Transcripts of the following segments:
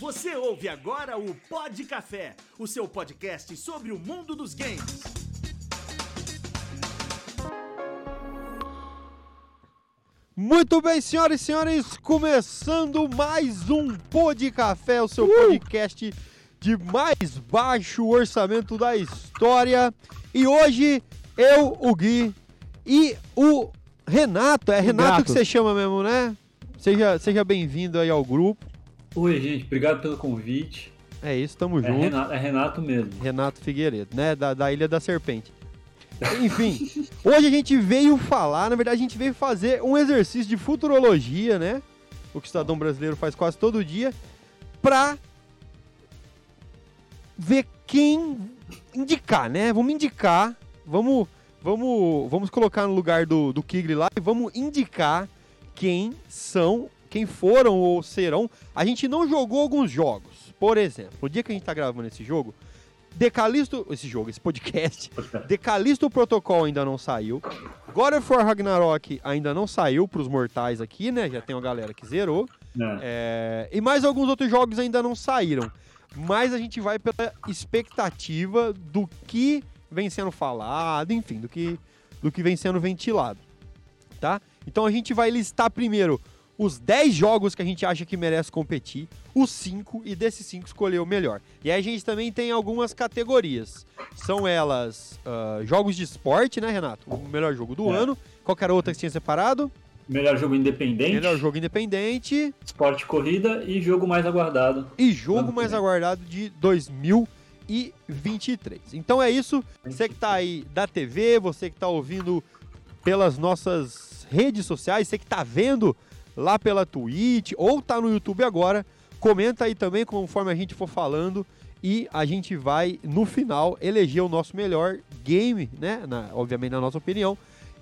Você ouve agora o Pod Café, o seu podcast sobre o mundo dos games. Muito bem, senhoras e senhores, começando mais um Pod Café, o seu podcast de mais baixo orçamento da história. E hoje eu, o Gui e o Renato, é Renato Ingrato. que você chama mesmo, né? Seja, seja bem-vindo aí ao grupo. Oi, gente, obrigado pelo convite. É isso, tamo É junto. Renato, é Renato mesmo. Renato Figueiredo, né? Da, da Ilha da Serpente. Enfim, hoje a gente veio falar, na verdade, a gente veio fazer um exercício de futurologia, né? O que o cidadão brasileiro faz quase todo dia, pra ver quem indicar, né? Vamos indicar, vamos, vamos, vamos colocar no lugar do, do Kigli lá e vamos indicar quem são, quem foram ou serão. A gente não jogou alguns jogos. Por exemplo, o dia que a gente tá gravando esse jogo, Decalisto, esse jogo, esse podcast, Decalisto Protocol ainda não saiu. God of War Ragnarok ainda não saiu pros mortais aqui, né? Já tem uma galera que zerou. né? É, e mais alguns outros jogos ainda não saíram. Mas a gente vai pela expectativa do que vem sendo falado, enfim, do que, do que vem sendo ventilado. Tá? Então a gente vai listar primeiro os 10 jogos que a gente acha que merece competir, os 5 e desses 5 escolher o melhor. E aí a gente também tem algumas categorias. São elas ah, jogos de esporte, né, Renato? O melhor jogo do É. ano. Qualquer outra que tinha separado? Melhor jogo independente, Melhor jogo independente. esporte corrida e jogo mais aguardado. e jogo mais aguardado de 2023. Então é isso. Você que tá aí da TV, você que tá ouvindo pelas nossas redes sociais, você que tá vendo lá pela Twitch ou tá no YouTube agora, comenta aí também conforme a gente for falando e a gente vai no final eleger o nosso melhor game, né, na- obviamente na nossa opinião,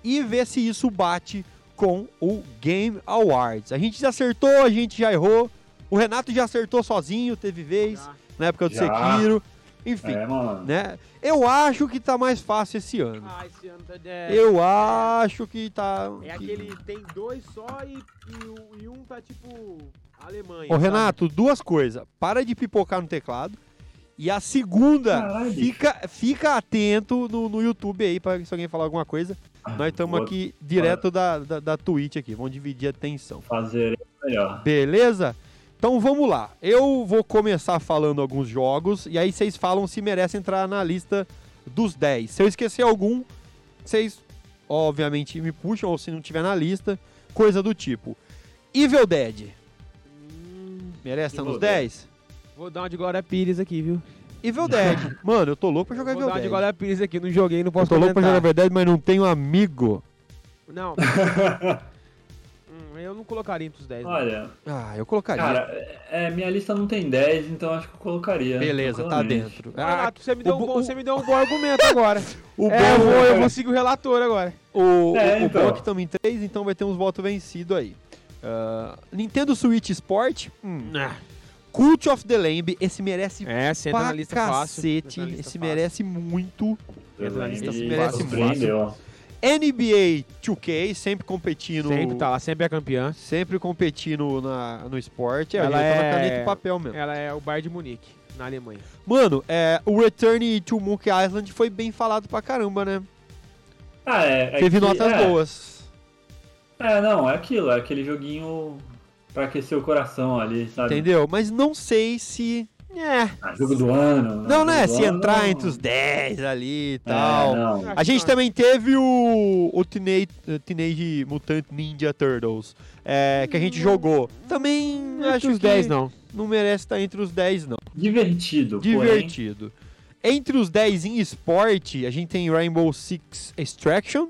e ver se isso bate com o Game Awards. A gente já acertou, a gente já errou. O Renato já acertou sozinho, teve vez, na época do Já. Sekiro. Enfim, É, né? Eu acho que tá mais fácil esse ano. Ah, esse ano tá. É, Eu acho que tá. é que- aquele. Tem dois só e, e, o- e um tá tipo. Alemanha. Ô, sabe? Renato, duas coisas. Para de pipocar no teclado. E a segunda, Caralho, fica, fica atento no, no YouTube aí pra se alguém falar alguma coisa. Nós estamos aqui direto da, da, da Twitch aqui. Vamos dividir a atenção. Fazer melhor. Beleza? Então vamos lá. Eu vou começar falando alguns jogos e aí vocês falam se merece entrar na lista dos 10. Se eu esquecer algum, vocês obviamente me puxam ou se não tiver na lista, coisa do tipo. Evil Dead. Hum, Merece estar nos Dead. 10? vou dar uma de Glória Pires aqui, viu? Evil Dead. Mano, eu tô louco pra jogar vou Evil dar uma de Dead. Glória Pires aqui. Não joguei, não Eu posso tô louco pra jogar comentar. Evil Dead, mas não tenho amigo. Não. Hum, eu não colocaria entre os 10. não. Olha, Ah, eu colocaria. cara, é, minha lista não tem 10, então acho que eu colocaria. Beleza, tá dentro. Ah, Renato, você me, deu o um bo- bom, você me deu um bom argumento agora. O é, eu bom- vou, eu vou seguir o relator agora. O, É, o, então. o bom é que estamos em 3, então vai ter uns votos vencidos aí. Ah, Nintendo Switch Sport. hum. Cult of the Lamb, esse merece É, você entra pra na lista fácil. cacete. entra na lista Esse fácil. merece muito. Entra na lista Ele merece surpreendeu. NBA 2K, sempre competindo. Sempre tá lá, sempre é campeã. Sempre competindo na, no esporte. É, Ela Ela tá na é- caneta e papel mesmo. Ela é o Bayern de Munique, na Alemanha. Mano, é, o Return to Monkey Island foi bem falado pra caramba, né? Ah, é. é Teve que- notas é, boas. É, não, é aquilo, é aquele joguinho pra aquecer o coração ali, sabe? Entendeu? Mas não sei se. É. Ah, jogo do ano. Não, jogo né? Se ano, entrar não. entre os 10 ali e É, tal. não. A gente também teve o, o Teenage, Teenage Mutant Ninja Turtles, é, que a gente jogou. Também Não acho os que 10, não. não merece estar entre os 10, não. Divertido, porém. Divertido. Entre os 10 em esporte, a gente tem Rainbow Six Extraction.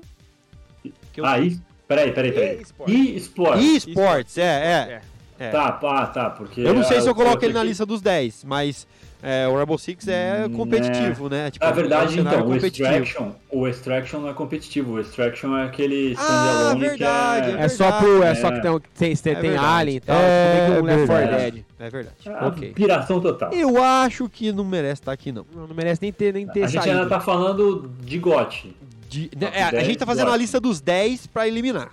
Que eu- Aí, peraí, peraí, peraí. E-sport. E esporte? E esportes, é, é. É. Tá, pá, tá, porque... Eu não sei se eu coloco ele na lista dos 10, mas é, o Rainbow Six é Hum, competitivo, né? Tipo, Na é um verdade, cenário então, o Extraction, o Extraction não é competitivo, o Extraction é aquele Ah, standalone verdade, que é... É só pro. É, É. só que tem, tem, tem, É. Alien e tal. É tipo, meio que Left 4 verdade. Dead. É verdade. é ok. piração total. Eu acho que não merece estar aqui, não. Não, não merece nem ter, nem ter A gente saído. ainda tá falando de GOT. De- é, a 10 gente tá fazendo a lista dos 10 pra eliminar.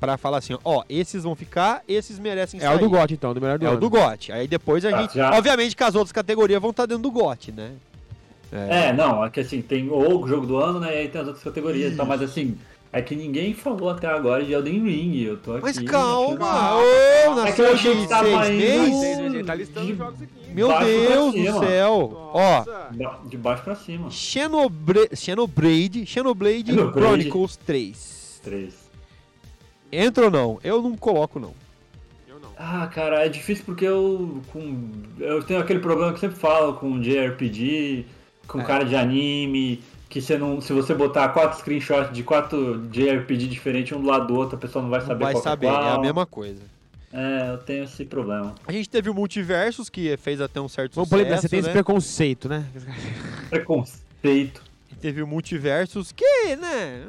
Pra falar assim, ó, esses vão ficar, esses merecem É sair. o do GOT, então, do melhor do É o ano. do GOT. Aí depois a Ah, gente. já. Obviamente que as outras categorias vão estar dentro do GOT, né? É, não, é que assim, tem o jogo do ano, né? E aí tem as outras categorias e tal, mas assim, é que ninguém falou até agora de Elden Ring. Eu tô aqui. Mas calma! Ô, na É que eu sua achei que tava indo- tá listando De- os jogos aqui. Meu Deus do céu! Ó, Nossa. De baixo pra cima. Xenobre... Xenoblade, Xenoblade Xenoblade. Chronicles 3. Três. Entra ou não? Eu não coloco, não. Eu não. Ah, cara, é difícil porque eu. Com, eu tenho aquele problema que eu sempre falo com JRPG, com É. cara de anime, que você não. Se você botar quatro screenshots de quatro JRPG diferentes um do lado do outro, a pessoa não vai Não saber vai qual que é saber, é a qual. mesma coisa. É, eu tenho esse problema. A gente teve o Multiversus, que fez até um certo Vamos sucesso, você tem esse né? preconceito, né? Preconceito. E teve o Multiversus, que, né...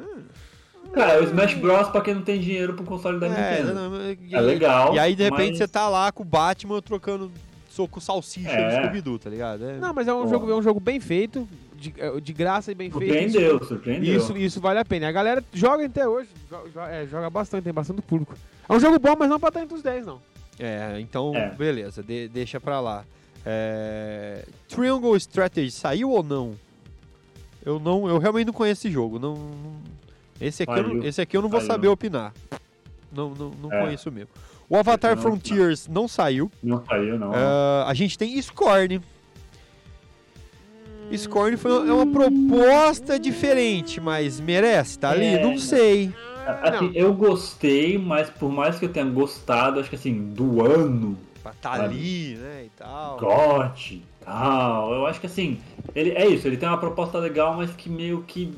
Cara, o Smash Bros pra quem não tem dinheiro pro console da É, Nintendo. não, e- É legal. E aí, de repente, mas- você tá lá com o Batman trocando soco salsicha É. no Scooby-Doo, tá ligado? É. Não, mas é um, Pô. jogo, é um jogo bem feito, de, é, de graça e bem feito. Surpreendeu, surpreendeu. Isso, isso vale a pena. A galera joga até hoje, jo- jo- é, joga bastante, tem bastante público. É um jogo bom, mas não pra estar entre os 10, não. É, então, É. beleza, de- deixa pra lá. É, Triangle Strategy saiu ou não? Eu não, eu realmente não conheço esse jogo. Não- esse, aqui eu não, esse aqui eu não vou Saiu. saber opinar. Não, não, não É. conheço mesmo. O Avatar Não, Frontiers não saiu. Não saiu, não. Ah, a gente tem Scorn. Scorn foi uma, é uma proposta diferente, mas merece, tá ali? É. Não sei. Assim, eu gostei, mas por mais que eu tenha gostado, acho que assim, do ano, Pra tá ali, né, e tal. GOT e tal, eu acho que assim, ele é isso, ele tem uma proposta legal, mas que meio que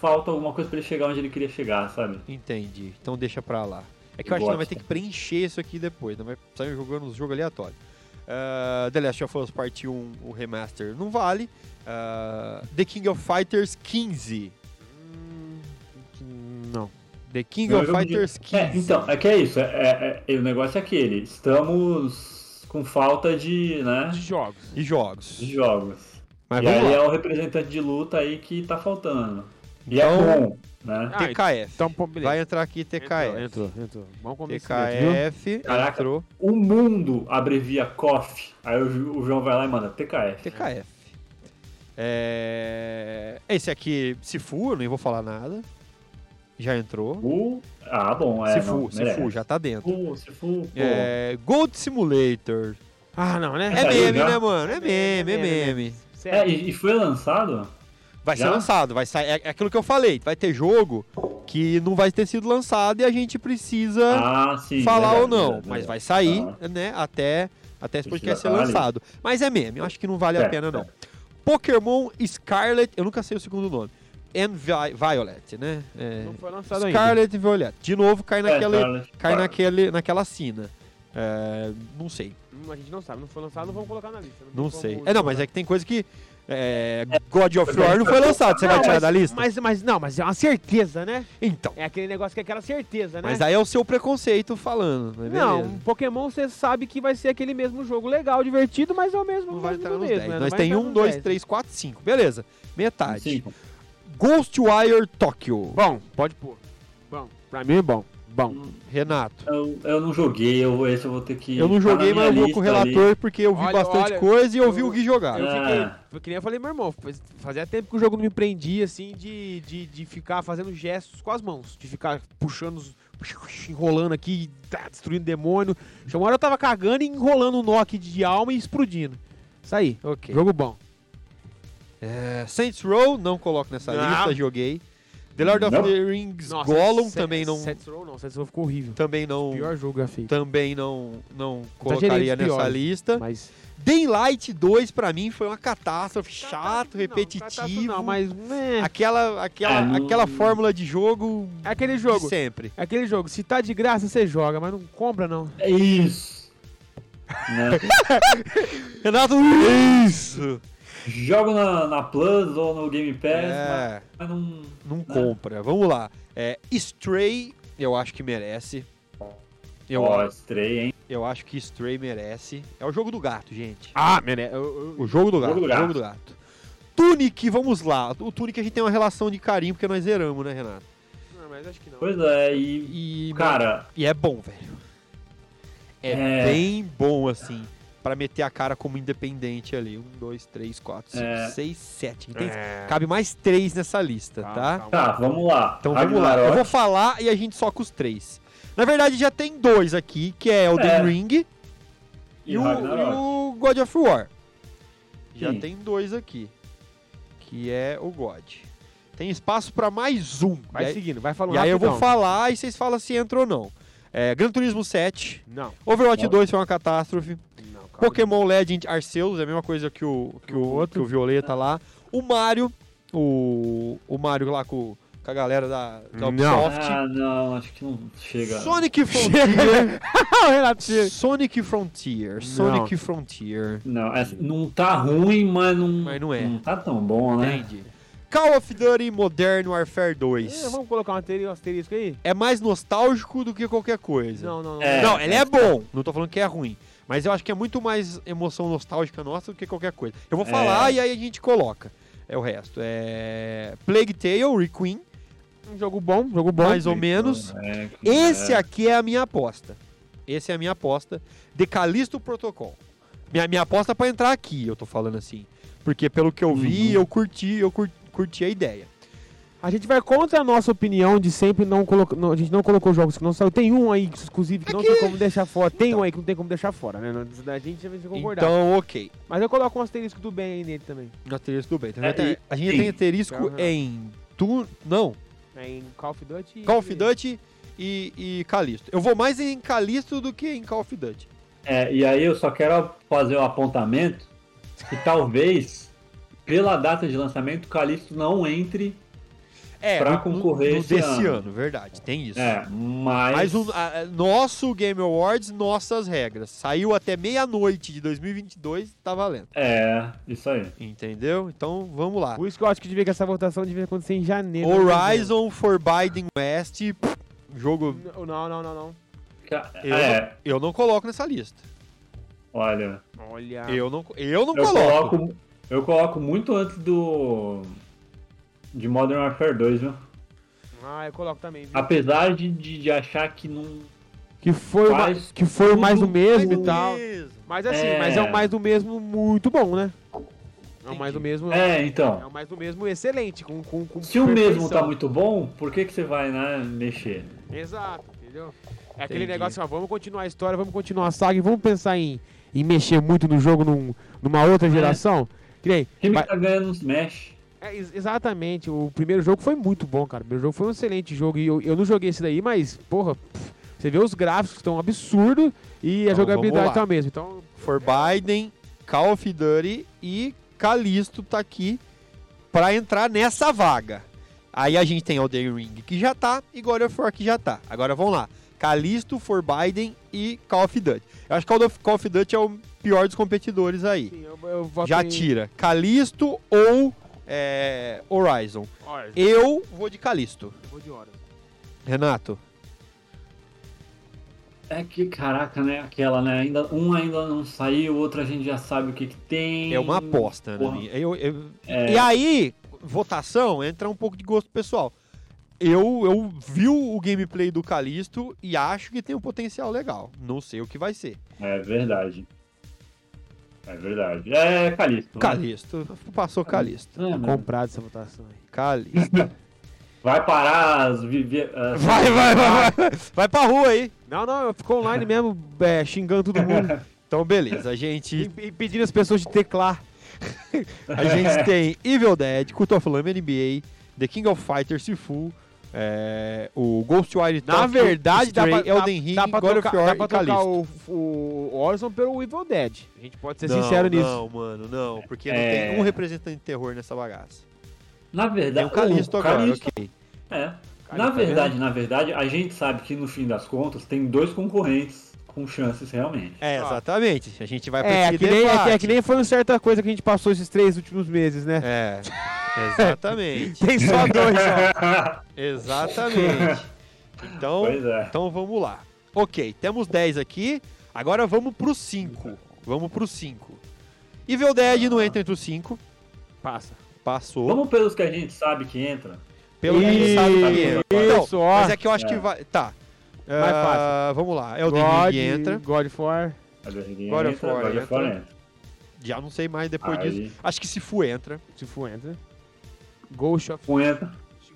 falta alguma coisa pra ele chegar onde ele queria chegar, sabe? Entendi. Então deixa pra lá. É que eu acho que Gosto. nós vai ter que preencher isso aqui depois. Não vai sair jogando uns jogos aleatórios. Ah, The Last of Us Part 1, o remaster, não vale. Ah, The King of Fighters 15. Não. The King Não, of jogo de- Fighters 15. É, então, é que é isso, é, é- é- o negócio é aquele, estamos com falta de, né, De jogos. E jogos. de jogos. Mas e aí lá. é o representante de luta aí que tá faltando. E Então- é bom, né? Ah, TKF. Então, beleza. Vai entrar aqui TKF. Entrou, entrou, convencimento, viu? TKF Caraca. entrou. O mundo abrevia KOF, aí o, João vai lá e manda TKF. TKF. É... Esse aqui, Sifu, eu nem vou falar nada. Já entrou. O... Ah, bom, é. Sifu, não, Sifu, merece. já tá dentro. Sifu, Sifu. É... Gold Simulator. Ah, não, né? É Saiu meme, já? né, mano? É meme, é meme. É, e, e foi lançado? Vai ser Já? lançado, vai sair. É é aquilo que eu falei. Vai ter jogo que não vai ter sido lançado e a gente precisa Ah, sim. falar verdade, ou não. verdade, Mas vai sair, Tá. né? Até, até esse podcast ser lançado. Mas é meme, eu acho que não vale a Certo, pena, não. certo. Pokémon Scarlet, eu nunca sei o segundo nome. And Vi- Violet, né? É, Não foi lançado ainda. Scarlet e Violet. De novo, cai É, naquela, Scarlet, cai naquele, naquela sina. É, não sei, Hum, A gente não sabe, não foi lançado, não vamos colocar na lista. tem não como sei. É, não, mas é que tem coisa que. É, God of War não foi lançado, você vai Não, tirar mas- da lista? Mas, mas não, mas é uma certeza, né? Então. É aquele negócio que é aquela certeza, né? Mas aí é o seu preconceito falando, mas Não, um Pokémon você sabe que vai ser aquele mesmo jogo legal, divertido, mas é o mesmo. Não vai mesmo entrar nos mesmo, 10. né? Nós vai tem entrar 1, nos 2, 10. 3, 4, 5. Beleza. Metade. Cinco. Ghostwire Tokyo. Bom, pode pôr. Bom, pra mim é bom. Bom. Renato. Eu, eu não joguei, eu, esse eu vou ter que. Eu não joguei, mas eu vou com o lista ali. relator porque eu vi Olha, bastante olha, coisa e eu vi o Gui jogar. Eu Ah. fiquei, foi que nem eu falei, meu irmão, faz- fazia tempo que o jogo não me prendia, assim, de, de, de ficar fazendo gestos com as mãos, de ficar puxando, os- enrolando aqui, tá, destruindo demônio. Uma hora eu tava cagando e enrolando um nó aqui de alma e explodindo. Isso aí, Ok. jogo bom. É, Saints Row, não coloco nessa Não. lista, joguei. The Lord of Não. the Rings Nossa, Gollum Se- também não, Saints Row não, Saints Row ficou horrível. também não, Pior jogo já feito. também não, não Exagerei colocaria nessa piores. lista. Mas. Daylight 2 pra mim foi uma catástrofe, chato, Não, repetitivo. catástrofe Não, mas. né, Aquela, aquela, É, não- aquela fórmula de jogo É aquele de jogo. sempre. É aquele jogo. Se tá de graça, você joga, mas não compra, não. É isso. Né? Renato, isso! Jogo na, na Plus ou no Game Pass, É, mas, mas não. não compra. Vamos lá. É, Stray, eu acho que merece. Eu, Ó, Stray, hein? eu acho que Stray merece. É o jogo do gato, gente. Ah, merece. O jogo do gato. Jogo do o gato. jogo do gato. Tunic, vamos lá. O Tunic a gente tem uma relação de carinho porque nós zeramos, né, Renato? Não, mas acho que não. Pois é, e. E, Cara, e é bom, velho. É, É. bem bom, assim, pra meter a cara como independente ali. Um, dois, três, quatro, cinco, É. seis, sete. Tem- É. Cabe mais três nessa lista, Calma, tá? calma. tá, vamos lá. Então vamos lá. Eu vou falar e a gente soca os três. Na verdade, já tem dois aqui, que é Elden É. Ring e, E o, e o God of War. Já Sim. tem dois aqui, que é o God. Tem espaço pra mais um. Vai aí, seguindo, vai falando e aí eu vou rapidão. falar e vocês falam se entra ou não. É, Gran Turismo 7, Não, Overwatch Não. 2 foi uma catástrofe. Pokémon Legend Arceus, é a mesma coisa que o, que o, outro. que o Violeta lá. O Mario, o, o Mario lá com, com a galera da, da Não. Ubisoft. Ah, não, acho que não chega. Sonic Frontier. Sonic Frontier. Sonic Frontier. Não, é- não tá ruim, mas não. Mas não é. Não tá tão bom, né? Entende? Call of Duty Modern Warfare 2. É, vamos colocar um um asterisco aí? É mais nostálgico do que qualquer coisa. Não, não, não. É. Não, ele é bom. Não tô falando que é ruim. Mas eu acho que é muito mais emoção nostálgica nossa do que qualquer coisa. Eu vou É. falar e aí a gente coloca. É o resto. É. Plague Tale, Requiem, Um jogo bom, jogo bom. mais ou menos. É, Esse é. aqui é a minha aposta. Esse é a minha aposta. De Callisto Protocol. Minha, minha aposta pra entrar aqui, eu tô falando assim. Porque pelo que eu vi, Uhum. eu curti, eu cur- curti a ideia. A gente vai contra a nossa opinião de sempre não colocar. A gente não colocou jogos que não saiu. Tem um aí, exclusivo, que não tem como deixar fora. Tem um aí que não tem como deixar fora, né? A gente já vai concordar. Então, ok. Mas eu coloco um asterisco do bem aí nele também. No asterisco do bem. Então, É, tem- a gente sim. tem asterisco Aham. em. Tu, não, É em Call of Duty. e- Call of Duty e, e Callisto. Eu vou mais em Callisto do que em Call of Duty. É, e aí eu só quero fazer o apontamento que talvez, pela data de lançamento, o Calixto não entre. É, Pra no- concorrer no, esse desse ano. ano. verdade. Tem isso. É, mas. Mas o a- nosso Game Awards, nossas regras. Saiu até meia-noite de 2022, tá valendo. É, isso aí. Entendeu? Então, vamos lá. Por isso que eu acho que devia que essa votação devia acontecer em janeiro. Horizon Forbidden West, jogo Não, não, não, não. não. Eu, é, não, eu não coloco nessa lista. olha. Olha. Eu não, eu não Eu coloco. coloco, eu coloco muito antes do. De Modern Warfare 2, viu? Ah, eu coloco também. viu? Apesar de, de, de achar que não. Que foi, o que foi o mais do mesmo e tal. mesmo. Mas assim, É. mas é o mais do mesmo muito bom, né? É o mais do mesmo. É, É então. o mais do mesmo excelente, com, com, com Se o mesmo perfeição. tá muito bom, por que, que você vai, né, mexer? Exato, entendeu? É aquele Entendi. negócio, ó, vamos continuar a história, vamos continuar a saga e vamos pensar em, em mexer muito no jogo num- numa outra geração. Que nem, Quem vai- tá ganhando nos mexe. É, ex- exatamente, o primeiro jogo foi muito bom, cara. O primeiro jogo foi um excelente jogo e eu, eu não joguei esse daí, mas, porra, pff, você vê os gráficos estão absurdos e a Então, jogabilidade vamos lá. tá mesmo. Então, Forbidden, Call of Duty e Callisto tá aqui pra entrar nessa vaga. Aí a gente tem Elden Ring que já tá e God of War que já tá. Agora vamos lá. Callisto, Forbidden e Call of Duty. Eu acho que Call of, Duty é o pior dos competidores aí. sim, eu, eu Já em- tira Callisto ou é, Horizon. Olha, Eu vou de Callisto. eu vou de horas. Renato. É que, caraca, né? Aquela, né? Ainda, um ainda não saiu, o outro a gente já sabe o que, que tem. É uma aposta, né? Eu, eu- É. E aí, votação, entra um pouco de gosto pessoal. Eu, eu vi o gameplay do Callisto e acho que tem um potencial legal. Não sei o que vai ser. É verdade. É verdade. É Calixto. né? Callisto. Passou Callisto. É, né? Comprado essa votação aí. Callisto. Vai parar as. As- Vai, vai, vai, vai. Vai pra rua aí. Não, não, eu fico online mesmo, é, xingando todo mundo Então, beleza. A gente, e, e pedindo as pessoas de teclar. a gente tem Evil Dead, Cult of Lamb NBA, The King of Fighters, Sifu, é, o Ghostwire Na verdade, dá pra, Elden Ring, dá, dá pra God of trocar, War dá e pra trocar o, o Horizon pelo Evil Dead. A gente pode ser não, sincero nisso. Não, mano, não. Porque não É. tem um representante de terror nessa bagaça. Na Tem verdade. o Callisto o agora, Callisto- ok. É. Na tá verdade, na verdade, a gente sabe que no fim das contas tem dois concorrentes com chances realmente. É, exatamente. A gente vai pra É, esse que nem, é, que, é que nem foi uma certa coisa que a gente passou esses três últimos meses, né? É, exatamente. Tem só dois, ó. exatamente. Então, Pois é. então vamos lá. Ok, temos 10 aqui. Agora vamos pro 5. Vamos pro 5. Evil Dead não entra entre os 5. Passa. Passou. Vamos pelos que a gente sabe que entra. Pelo que ele sabe que entra. Então, Isso, ó. mas é que eu acho que É. vai. Tá. Mais Ah, fácil. Vamos lá. Elden God, Ring entra. God of War. God of War entra. Já não sei mais depois Aí. disso. Acho que se for entra. Se for, entra. Ghost of... Entra.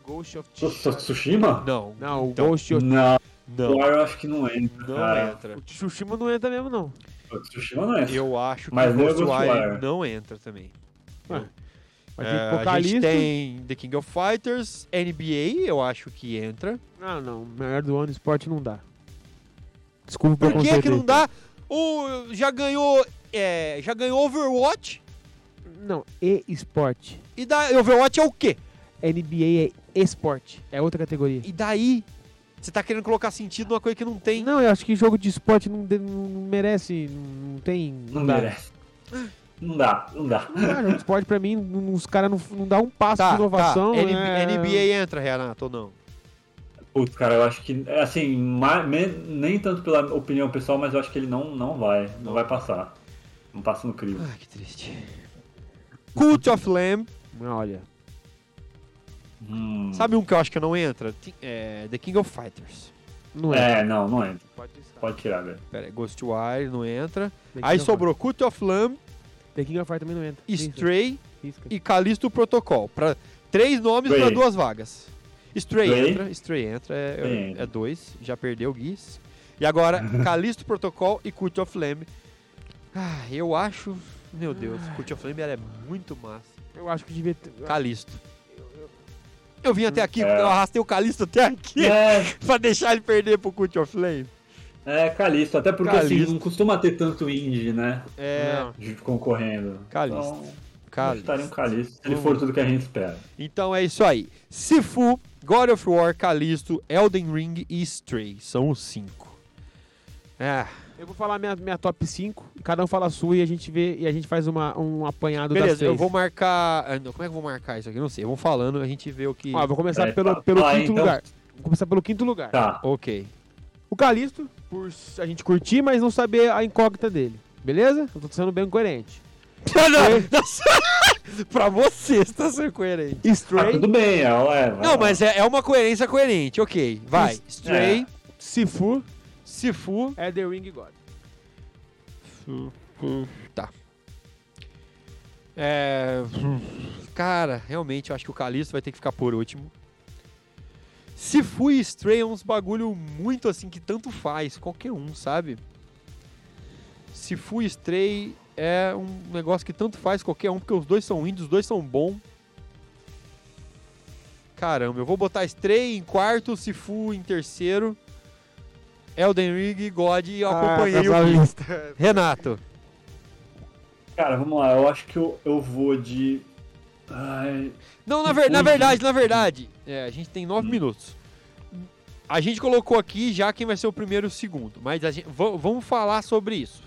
Ghost of... Su- Su- Tsushima? Não. Não, o Então, Ghost of... Não. Não. Eu acho que não entra. Não cara. entra. O Tsushima não entra mesmo, não. O Tsushima não entra. Eu acho que Mas o Ghostwire não entra também. Mas É, tem a gente tem The King of Fighters, NBA, eu acho que entra. Não, não. Melhor do ano, esporte não dá. Desculpa Por que que não dá? O, já ganhou. é, já ganhou Overwatch. Não, e esporte. E da, Overwatch é o quê? NBA é esporte. É outra categoria. E daí? Você tá querendo colocar sentido numa coisa que não tem. Não, eu acho que jogo de esporte não, de- não merece. Não, não tem. Não dá. merece. Não dá, não dá. Não dá, jogo de esporte pra mim, não- os caras não, não dá um passo Tá, de inovação. tá. NB- é- NBA entra, Renato, ou não? Putz, cara, eu acho que, assim, ma- me- nem tanto pela opinião pessoal, mas eu acho que ele não, não vai, não vai passar. Não passa no crivo. Ai, que triste. Cult of Lamb. Olha. Hum. Sabe um que eu acho que não entra? É, The King of Fighters. Não é. É, não, não entra. Pode. Pode tirar, velho. Pera aí, Ghostwire não entra. Aí sobrou Cult of Lamb, The King of Fire também não entra. Stray Risca. e Callisto Protocol. Pra, três nomes para duas vagas. Stray, Stray. entra, Stray entra, é, Stray é- entra. é dois, já perdeu o Guiz. E agora, Callisto Protocol e Cult of Lamb. Ah, eu acho, meu Deus, Cult of Lamb ela é muito massa. Eu acho que devia ter. Calisto. Eu vim até aqui, É. eu arrastei o Calisto até aqui É, pra deixar ele perder pro Cult of Flame. é Calisto, até porque assim, Calisto. não costuma ter tanto indie, né? É, Concorrendo. Calisto. Então, Calisto. um Calisto, se ele for tudo que a gente espera. Então é isso aí. Sifu, God of War, Calisto, Elden Ring e Stray. São os cinco. É, Eu vou falar minha, minha top 5, cada um fala a sua e a gente vê e a gente faz uma, um apanhado das beleza, três. eu vou marcar. ah, não, Como é que eu vou marcar isso aqui? Não sei. Vamos falando, a gente vê o que. Ó, eu vou começar É, pelo, tá. pelo Ah, quinto então- lugar. Vou começar pelo quinto lugar. Tá. Ok. O Calisto, por a gente curtir, mas não saber a incógnita dele. Beleza? Eu tô sendo bem coerente. Não, não. pra você, você tá sendo coerente. Ah, Stray, tudo bem, é, é, Não, mas é, é uma coerência coerente, ok. Vai. Stray, Sifu, Sifu. Elden Ring e God. Tá. É. Cara, realmente eu acho que o Calisto vai ter que ficar por último. Sifu e Stray é uns bagulho muito assim que tanto faz, qualquer um, sabe? Sifu e Stray é um negócio que tanto faz qualquer um, porque os dois são índios, os dois são bons. Caramba, eu vou botar Stray em quarto, Sifu em terceiro, Elden Ring God e eu acompanhei tá o lista. Renato. Cara, vamos lá, eu acho que eu, eu vou de. Ai, Não, na, ver- na verdade, na verdade, é, a gente tem nove minutos. A gente colocou aqui já quem vai ser o primeiro e o segundo, mas a gente, va- vamos falar sobre isso.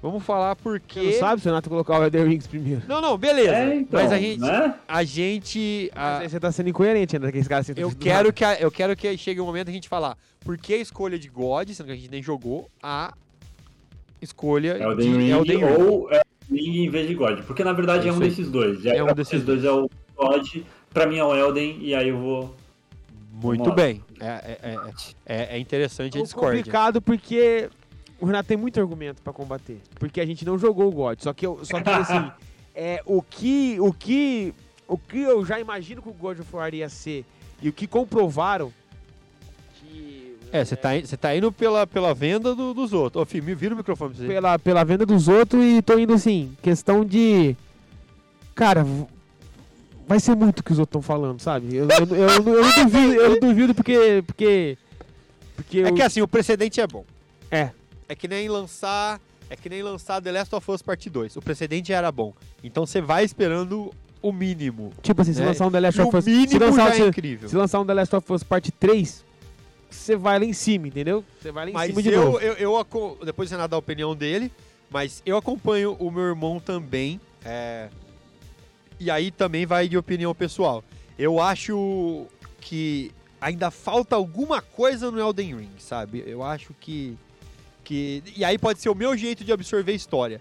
Vamos falar Você porque... não sabe se o Renato colocar o Elden Ring primeiro. Não, não, beleza. é, então, mas a gente, né? a gente, a- Mas aí você tá sendo incoerente ainda, que esse cara eu quero que a- eu quero que chegue um momento a gente falar por que a escolha de God, sendo que a gente nem jogou, a escolha Elden de Ring Elden Ring. ou Elden Ring em vez de God. Porque na verdade É é um desses dois. Aí, É um pra desses vocês dois é o God, pra mim é o Elden, e aí eu vou. Muito Vamos bem. É, é, é, é- é interessante a É discórdia. complicado porque o Renato tem muito argumento pra combater. Porque a gente não jogou o God. Só que, eu, só que assim, é, o, que, o, que, o que eu já imagino que o God of War ia ser e o que comprovaram que... É, você tá, tá indo pela, pela venda do- dos outros. Ô, filho, me vira o microfone pra você. pela, pela venda dos outros e tô indo assim, questão de. Cara, vai ser muito o que os outros estão falando, sabe? Eu, eu, eu, eu duvido, eu duvido porque. Porque. Porque É que assim, o precedente é bom. É. É que nem lançar. É que nem lançar The Last of Us Part 2. O precedente era bom. Então você vai esperando o mínimo. Tipo assim, se É, lançar um The Last of o Us. Se mínimo lançar, já é se, incrível. se lançar um The Last of Us Parte 3, você vai lá em cima, entendeu? Você vai lá em Mas cima de eu, novo. eu, eu depois você nada a opinião dele, mas eu acompanho o meu irmão também. é, e aí também vai de opinião pessoal. Eu acho que ainda falta alguma coisa no Elden Ring, sabe? Eu acho que. Que e aí pode ser o meu jeito de absorver a história.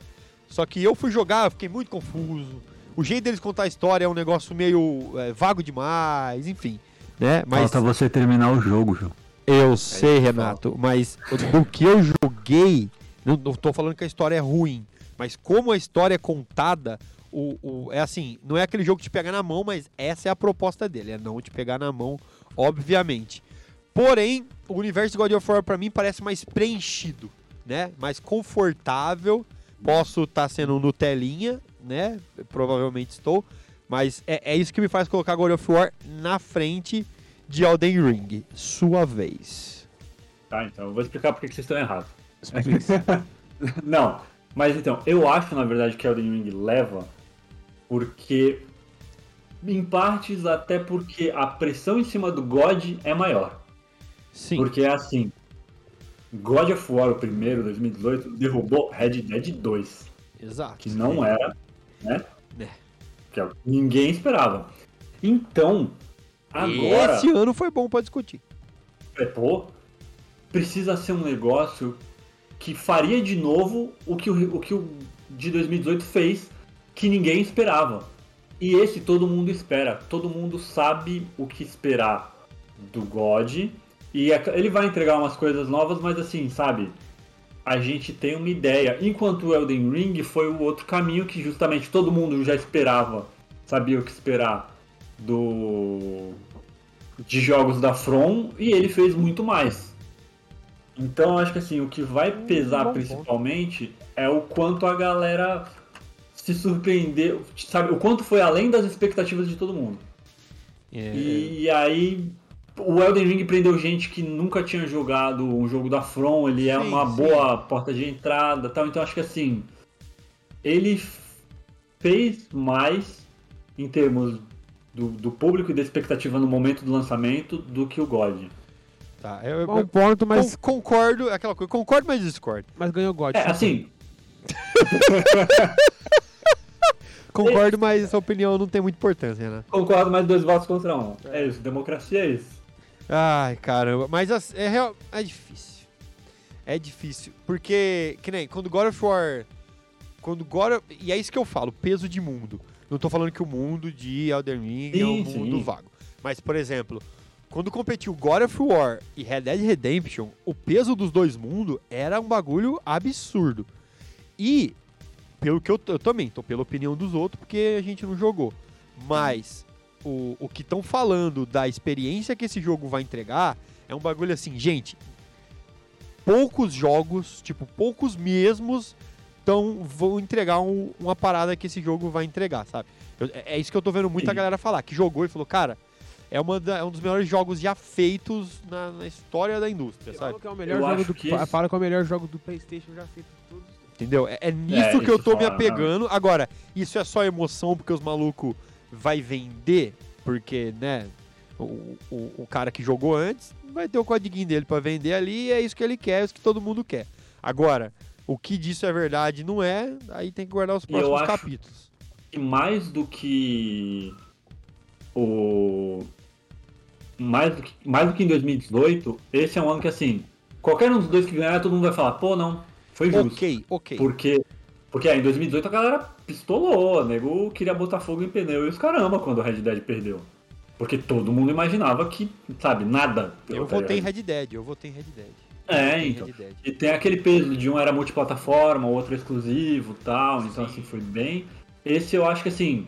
Só que eu fui jogar, eu fiquei muito confuso. o jeito deles contar a história é um negócio meio é, vago demais, enfim, né? Mas Falta você terminar o jogo, João. eu sei, Renato, mas do que eu joguei, não, não tô falando que a história é ruim, mas como a história é contada, o, o- é assim, não é aquele jogo que te pega na mão, mas essa é a proposta dele, é não te pegar na mão, obviamente. Porém, o universo de God of War pra mim parece mais preenchido, né? Mais confortável. Posso estar sendo Nutelinha, né? Provavelmente estou. Mas é, é isso que me faz colocar God of War na frente de Elden Ring. Sua vez. Tá, então eu vou explicar por que que vocês estão errados. Não, mas então, eu acho na verdade que Elden Ring leva porque, em partes, até porque a pressão em cima do God é maior. Sim. Porque é assim, God of War, o primeiro, 2018, derrubou Red Dead 2, Exato. que não era, né? É. Que é que ninguém esperava. Então, agora... Esse ano foi bom pra discutir. É, pô, precisa ser um negócio que faria de novo o que o, o que o de 2018 fez, que ninguém esperava. E esse todo mundo espera. Todo mundo sabe o que esperar do God. E é- ele vai entregar umas coisas novas, mas assim, sabe? A gente tem uma ideia. Enquanto o Elden Ring foi o outro caminho que justamente todo mundo já esperava, sabia o que esperar do de jogos da From e ele fez muito mais. Então eu acho que assim, o que vai pesar bom principalmente é o quanto a galera se surpreendeu, sabe, o quanto foi além das expectativas de todo mundo. É, E aí o Elden Ring prendeu gente que nunca tinha jogado um jogo da From, ele é Sim, uma sim. boa porta de entrada, tal. Então acho que assim, ele fez mais em termos do, do público e da expectativa no momento do lançamento do que o God. tá. Eu, eu- ponto, mas, con- concordo, é aquela coisa, concordo, mas discordo. mas ganhou God. É, assim, Concordo, mas essa opinião não tem muita importância, né? concordo, mais dois votos contra um. É isso, democracia é isso. Ai, caramba. Mas as- é, real, é difícil. É difícil. Porque, que nem, quando God of War. Quando God of, E é isso que eu falo, peso de mundo. Não tô falando que o mundo de Elden Ring é um Sim, mundo sim. vago. Mas, por exemplo, quando competiu God of War e Red Dead Redemption, o peso dos dois mundos era um bagulho absurdo. E, pelo que eu, eu também tô pela opinião dos outros, porque a gente não jogou. Mas o, o que estão falando da experiência que esse jogo vai entregar é um bagulho assim, gente. Poucos jogos, tipo, poucos mesmos, tão, vão entregar um- uma parada que esse jogo vai entregar, sabe? Eu- é é isso que eu tô vendo muita Sim. galera falar, que jogou e falou, cara, é, uma da- é um dos melhores jogos já feitos na, na história da indústria, sabe? Fala que é o melhor Eu jogo acho do que fa- esse- Fala que é o melhor jogo do PlayStation já feito de todos. Entendeu? É, é nisso É, que eu tô me fala, apegando. Agora, isso é só emoção porque os malucos vai vender, porque, né, o, o, o cara que jogou antes vai ter o codiguinho dele pra vender ali e é isso que ele quer, é isso que todo mundo quer. Agora, o que disso é verdade não é, aí tem que guardar os eu próximos acho- capítulos. E mais do que o mais do que, mais do que em 2018, esse é um ano que assim, qualquer um dos dois que ganhar, todo mundo vai falar, pô, não, foi justo. Ok, ok. Porque porque aí, em 2018 a galera pistolou, nego queria botar fogo em pneu e os caramba quando o Red Dead perdeu. Porque todo mundo imaginava que, sabe, nada. Eu votei em Red Dead, eu votei em Red Dead. É, então. Dead. E tem aquele peso de um era multiplataforma, o outro exclusivo tal. Então, assim, foi bem. Esse eu acho que, assim,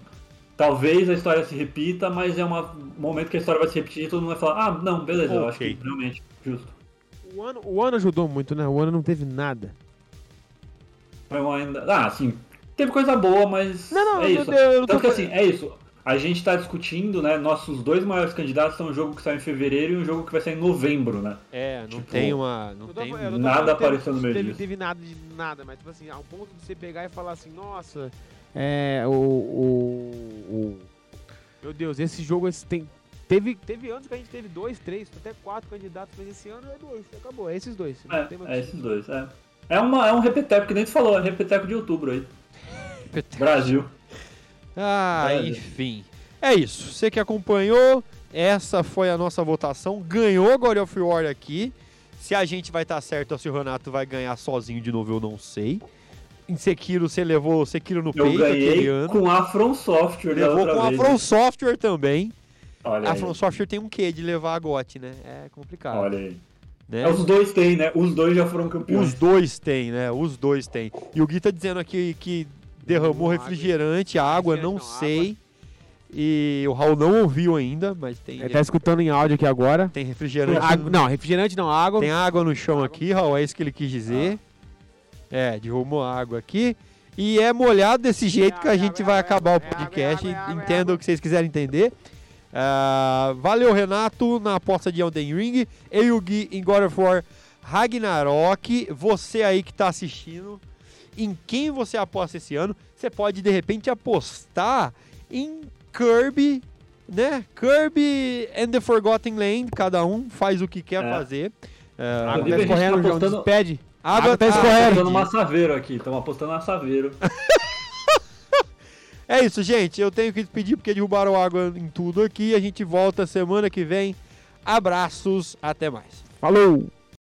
talvez a história se repita, mas é uma- um momento que a história vai se repetir e todo mundo vai falar: ah, não, beleza, eu acho que realmente, justo. O ano, o ano ajudou muito, né? O ano não teve nada. Foi uma ainda. Ah, assim, teve coisa boa, mas. Não, não, é eu isso. não- eu não tô Tanto que, assim, é isso. A gente tá discutindo, né? Nossos dois maiores candidatos são um jogo que sai em fevereiro e um jogo que vai sair em novembro, né? É, não Tipo, tem uma. Não Eu tô- tem. eu nada apareceu no meio teve, disso. teve nada de nada, mas tipo assim, ao ponto de você pegar e falar assim, nossa, é. O. o, o- meu Deus, esse jogo esse tem. Teve, teve anos que a gente teve dois, três, até quatro candidatos, mas esse ano é dois. Acabou, é esses dois. Não tem mais É, é esses dois, é. É, uma, é um repeteco, que nem tu falou, é repeteco de outubro aí. Brasil. Ah, É. enfim. É isso. Você que acompanhou, essa foi a nossa votação. Ganhou God of War aqui. Se a gente vai estar certo ou se o Renato vai ganhar sozinho de novo, eu não sei. em Sekiro você levou Sekiro no Eu peito aquele ganhei ano. com a From Software da Levou com a. From Software também. Olha A aí. From Software tem um quê de levar a GOT, né? É complicado. Olha aí. Né? É, os dois têm, né? Os dois já foram campeões. Os dois têm, né? Os dois têm. E o Gui tá dizendo aqui que derramou Água. refrigerante, água, não sei. E o Raul não ouviu ainda, mas tem, Ele tá escutando em áudio aqui agora. tem refrigerante. Água- não, refrigerante não, água. Tem água no chão aqui, Raul, é isso que ele quis dizer. É, derrubou água aqui. E é molhado desse jeito que a água, gente vai água, acabar o água, é podcast. água, água, Entenda água. o que vocês quiserem entender. Ah, valeu, Renato, na aposta de Elden Ring. Eu e o Gui em God of War Ragnarok. Você aí que tá assistindo, em quem você aposta esse ano? Você pode, de repente, apostar em Kirby, né? Kirby and the Forgotten Land. Cada um faz o que quer É. fazer. Ah, Água Inclusive, tá gente tá escorrendo, João. apostando- Despede. água água tá escorrendo. Apostando uma Saveiro aqui, estamos apostando na Saveiro. É isso, gente. Eu tenho que despedir porque derrubaram água em tudo aqui. A gente volta semana que vem. Abraços, até mais. Falou!